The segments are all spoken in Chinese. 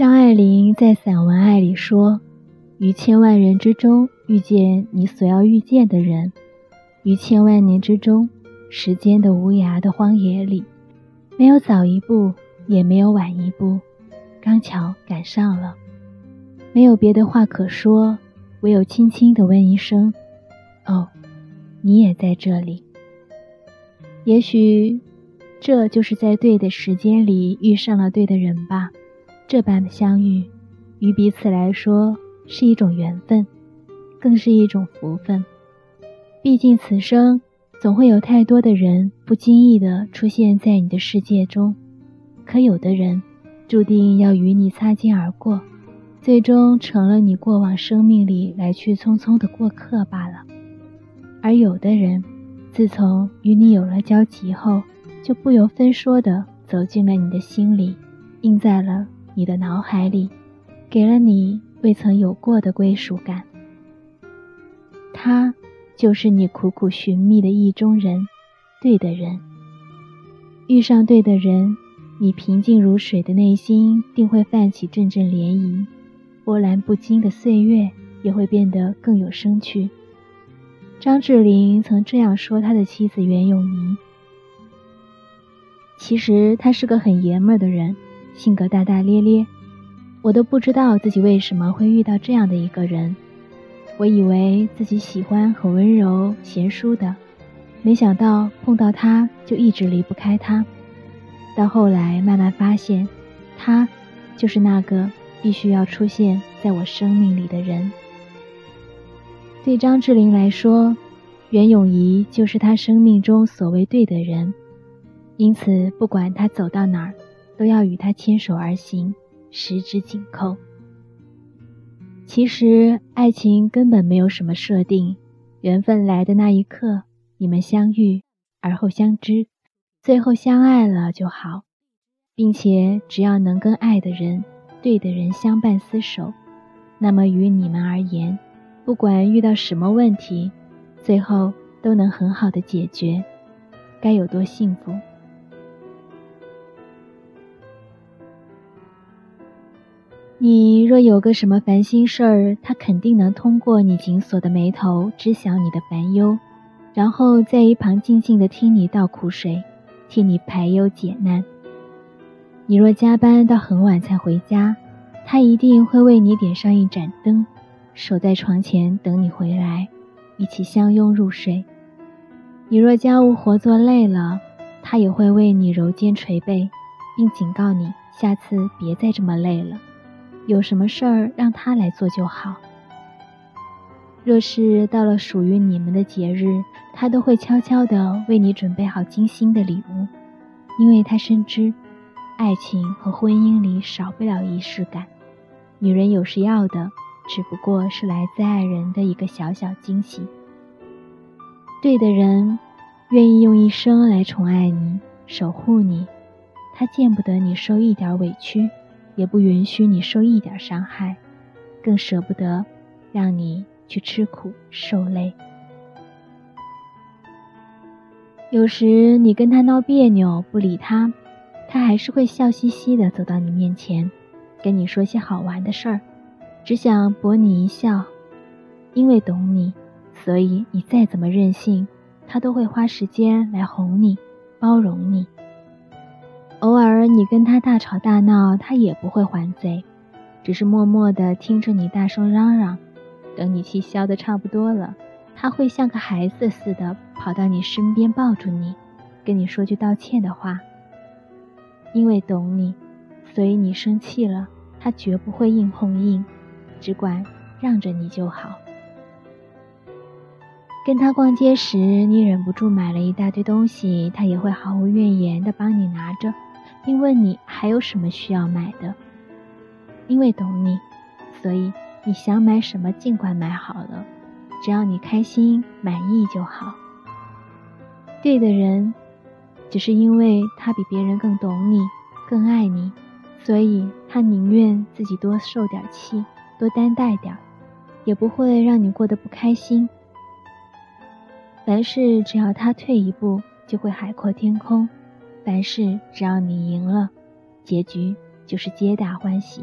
张爱玲在散文《爱》里说：“于千万人之中遇见你所要遇见的人，于千万年之中，时间的无涯的荒野里，没有早一步，也没有晚一步，刚巧赶上了。没有别的话可说，唯有轻轻地问一声：‘哦，你也在这里。’也许，这就是在对的时间里遇上了对的人吧。”这般的相遇，于彼此来说是一种缘分，更是一种福分。毕竟此生总会有太多的人不经意地出现在你的世界中，可有的人注定要与你擦肩而过，最终成了你过往生命里来去匆匆的过客罢了。而有的人，自从与你有了交集后，就不由分说地走进了你的心里，印在了。你的脑海里，给了你未曾有过的归属感。他就是你苦苦寻觅的意中人，对的人。遇上对的人，你平静如水的内心定会泛起阵阵涟漪，波澜不惊的岁月也会变得更有生趣。张智霖曾这样说他的妻子袁咏仪：“其实他是个很爷们儿的人。”性格大大咧咧，我都不知道自己为什么会遇到这样的一个人。我以为自己喜欢很温柔贤淑的，没想到碰到他就一直离不开他。到后来慢慢发现，他就是那个必须要出现在我生命里的人。对张智霖来说，袁咏仪就是他生命中所谓对的人，因此不管他走到哪儿。都要与他牵手而行，十指紧扣。其实爱情根本没有什么设定，缘分来的那一刻，你们相遇，而后相知，最后相爱了就好，并且只要能跟爱的人、对的人相伴厮守，那么于你们而言，不管遇到什么问题，最后都能很好的解决，该有多幸福！你若有个什么烦心事儿，他肯定能通过你紧锁的眉头知晓你的烦忧，然后在一旁静静的听你倒苦水，替你排忧解难。你若加班到很晚才回家，他一定会为你点上一盏灯，守在床前等你回来，一起相拥入睡。你若家务活做累了，他也会为你揉肩捶背，并警告你下次别再这么累了。有什么事儿让他来做就好。若是到了属于你们的节日，他都会悄悄地为你准备好精心的礼物，因为他深知，爱情和婚姻里少不了仪式感。女人有时要的，只不过是来自爱人的一个小小惊喜。对的人，愿意用一生来宠爱你、守护你，他见不得你受一点委屈。也不允许你受一点伤害，更舍不得让你去吃苦受累。有时你跟他闹别扭，不理他，他还是会笑嘻嘻的走到你面前，跟你说些好玩的事儿，只想博你一笑。因为懂你，所以你再怎么任性，他都会花时间来哄你，包容你。偶尔你跟他大吵大闹，他也不会还嘴，只是默默地听着你大声嚷嚷。等你气消的差不多了，他会像个孩子似的跑到你身边抱住你，跟你说句道歉的话。因为懂你，所以你生气了，他绝不会硬碰硬，只管让着你就好。跟他逛街时，你忍不住买了一大堆东西，他也会毫无怨言地帮你拿着。并问你还有什么需要买的，因为懂你，所以你想买什么尽管买好了，只要你开心满意就好。对的人，只是因为他比别人更懂你，更爱你，所以他宁愿自己多受点气，多担待点，也不会让你过得不开心。凡事只要他退一步，就会海阔天空。凡事只要你赢了，结局就是皆大欢喜。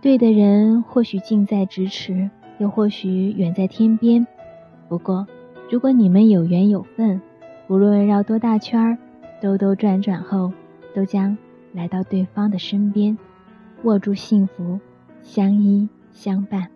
对的人或许近在咫尺，又或许远在天边。不过，如果你们有缘有份，无论绕多大圈儿，兜兜转转后，都将来到对方的身边，握住幸福，相依相伴。